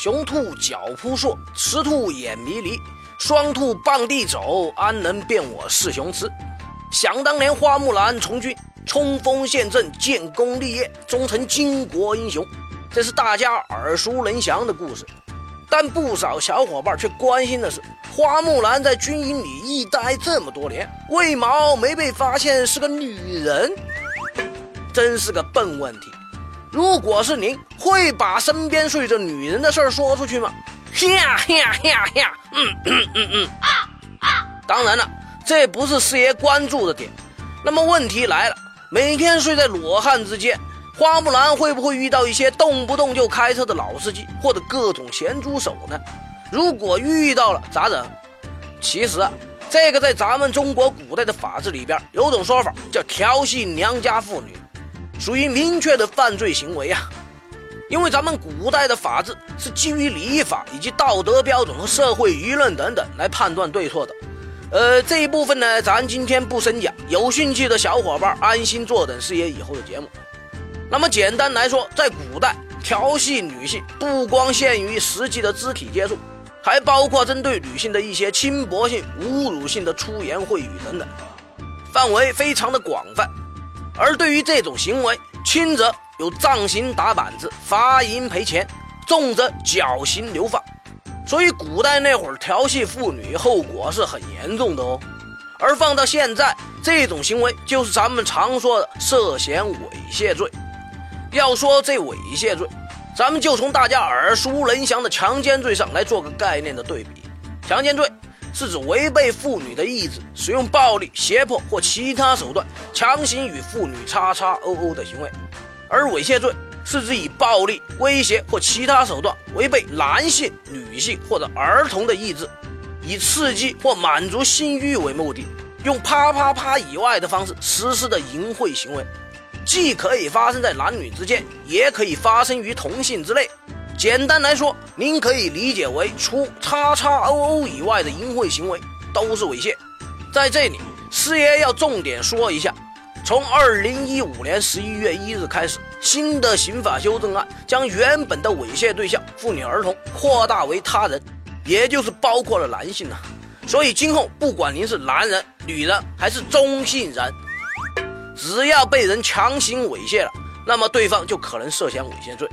雄兔脚扑朔，雌兔眼迷离，双兔傍地走，安能辨我是雄雌？想当年花木兰从军，冲锋陷阵，建功立业，终成巾帼英雄，这是大家耳熟能详的故事。但不少小伙伴却关心的是，花木兰在军营里一待这么多年，为毛没被发现是个女人？真是个笨问题。如果是您，会把身边睡着女人的事儿说出去吗？呀呀呀呀！嗯嗯嗯嗯啊啊！当然了，这不是四爷关注的点。那么问题来了，每天睡在裸汉之间，花木兰会不会遇到一些动不动就开车的老司机或者各种咸猪手呢？如果遇到了咋整？其实啊，这个在咱们中国古代的法制里边有种说法叫调戏娘家妇女。属于明确的犯罪行为啊！因为咱们古代的法治是基于礼法以及道德标准和社会舆论等等来判断对错的。呃，这一部分呢，咱今天不深讲，有兴趣的小伙伴安心坐等四爷以后的节目。那么简单来说，在古代调戏女性不光限于实际的肢体接触，还包括针对女性的一些轻薄性、侮辱性的粗言秽语等等，范围非常的广泛。而对于这种行为，轻则有杖刑打板子、罚银赔钱，重则绞刑流放。所以古代那会儿调戏妇女，后果是很严重的哦。而放到现在，这种行为就是咱们常说的涉嫌猥亵罪。要说这猥亵罪，咱们就从大家耳熟能详的强奸罪上来做个概念的对比。强奸罪。是指违背妇女的意志，使用暴力、胁迫或其他手段强行与妇女叉叉欧欧的行为；而猥亵罪是指以暴力、威胁或其他手段违背男性、女性或者儿童的意志，以刺激或满足性欲为目的，用啪啪啪以外的方式实施的淫秽行为，既可以发生在男女之间，也可以发生于同性之内。简单来说，您可以理解为除叉叉 O O 以外的淫秽行为都是猥亵。在这里，师爷要重点说一下，从二零一五年十一月一日开始，新的刑法修正案将原本的猥亵对象妇女儿童扩大为他人，也就是包括了男性了。所以今后不管您是男人、女人还是中性人，只要被人强行猥亵了，那么对方就可能涉嫌猥亵罪。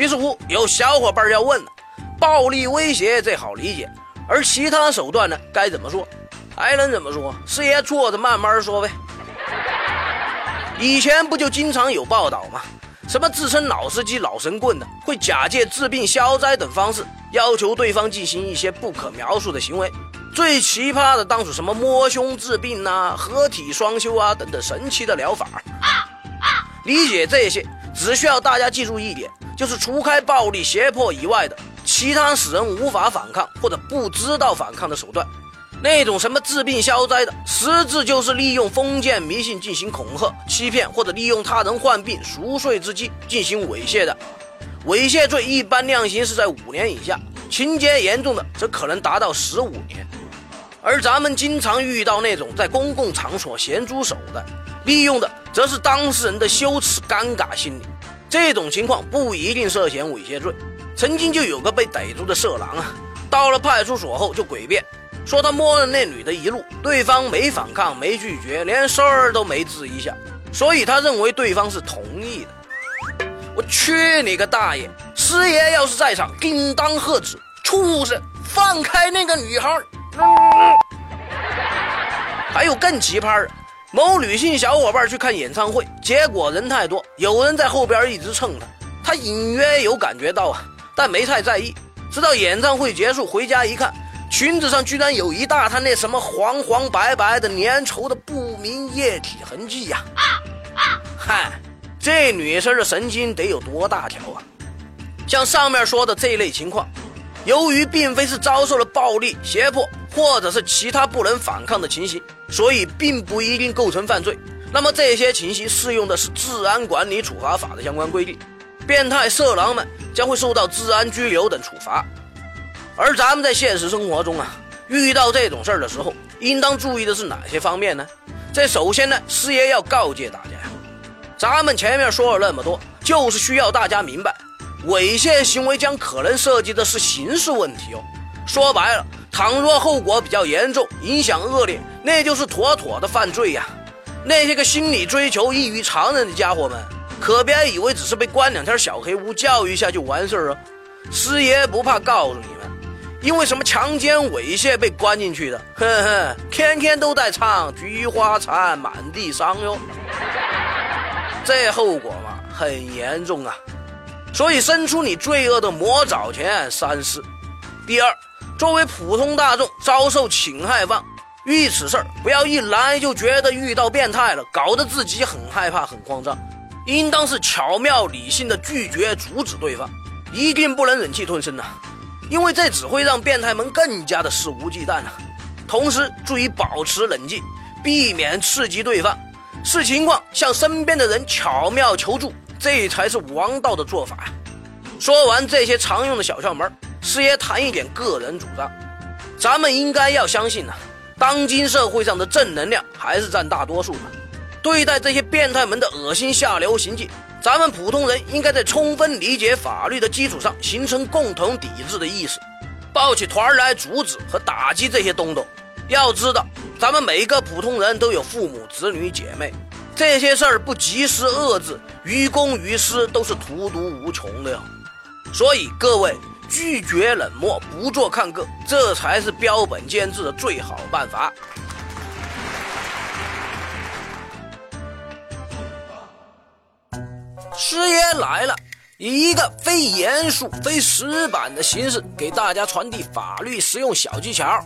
于是乎，有小伙伴要问了：暴力威胁这好理解，而其他手段呢？该怎么说？还能怎么说？师爷坐着慢慢说呗。以前不就经常有报道吗？什么自称老司机、老神棍的，会假借治病消灾等方式，要求对方进行一些不可描述的行为。最奇葩的当属什么摸胸治病呐、合体双修啊等等神奇的疗法。理解这些，只需要大家记住一点。就是除开暴力胁迫以外的其他使人无法反抗或者不知道反抗的手段，那种什么治病消灾的，实质就是利用封建迷信进行恐吓、欺骗，或者利用他人患病赎罪之机进行猥亵的。猥亵罪一般量刑是在五年以下，情节严重的则可能达到十五年。而咱们经常遇到那种在公共场所咸猪手的，利用的则是当事人的羞耻尴尬心理。这种情况不一定涉嫌猥亵罪。曾经就有个被逮住的色狼啊，到了派出所后就诡辩，说他摸了那女的一路，对方没反抗，没拒绝，连声儿都没吱一下，所以他认为对方是同意的。我去你个大爷！师爷要是在场，定当喝止！畜生，放开那个女孩！还有更奇葩的。某女性小伙伴去看演唱会，结果人太多，有人在后边一直蹭她，她隐约有感觉到啊，但没太在意。直到演唱会结束，回家一看，裙子上居然有一大滩那什么黄黄白白的粘稠的不明液体痕迹呀！啊嗨，这女生的神经得有多大条啊？像上面说的这类情况，由于并非是遭受了暴力胁迫。或者是其他不能反抗的情形，所以并不一定构成犯罪。那么这些情形适用的是治安管理处罚法的相关规定，变态色狼们将会受到治安拘留等处罚。而咱们在现实生活中啊，遇到这种事儿的时候，应当注意的是哪些方面呢？这首先呢，师爷要告诫大家，咱们前面说了那么多，就是需要大家明白，猥亵行为将可能涉及的是刑事问题哦。说白了，倘若后果比较严重，影响恶劣，那就是妥妥的犯罪呀。那些个心理追求异于常人的家伙们，可别以为只是被关两天小黑屋教育一下就完事儿啊！师爷不怕告诉你们，因为什么强奸猥亵被关进去的，哼哼，天天都在唱菊花残，满地伤哟。这后果嘛，很严重啊。所以伸出你罪恶的魔爪前三思。第二，作为普通大众遭受侵害方。遇此事儿，不要一来就觉得遇到变态了，搞得自己很害怕、很慌张，应当是巧妙理性的拒绝、阻止对方，一定不能忍气吞声呐，因为这只会让变态们更加的肆无忌惮呐。同时，注意保持冷静，避免刺激对方，视情况向身边的人巧妙求助，这才是王道的做法。说完这些常用的小窍门，师爷谈一点个人主张，咱们应该要相信呐。当今社会上的正能量还是占大多数的。对待这些变态们的恶心下流行径，咱们普通人应该在充分理解法律的基础上，形成共同抵制的意识，抱起团来阻止和打击这些东东。要知道，咱们每一个普通人都有父母、子女、姐妹，这些事儿不及时遏制，于公于私都是荼毒无穷的呀。所以各位。拒绝冷漠，不做看客，这才是标本兼治的最好办法。师爷来了，以一个非严肃、非死板的形式，给大家传递法律实用小技巧。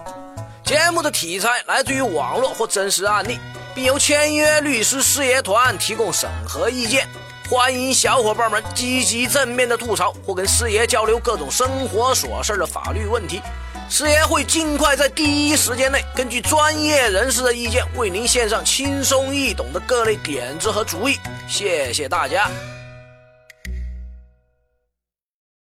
节目的题材来自于网络或真实案例，并由签约律师师爷团提供审核意见。欢迎小伙伴们积极正面的吐槽或跟师爷交流各种生活琐事的法律问题，师爷会尽快在第一时间内根据专业人士的意见为您献上轻松易懂的各类点子和主意。谢谢大家。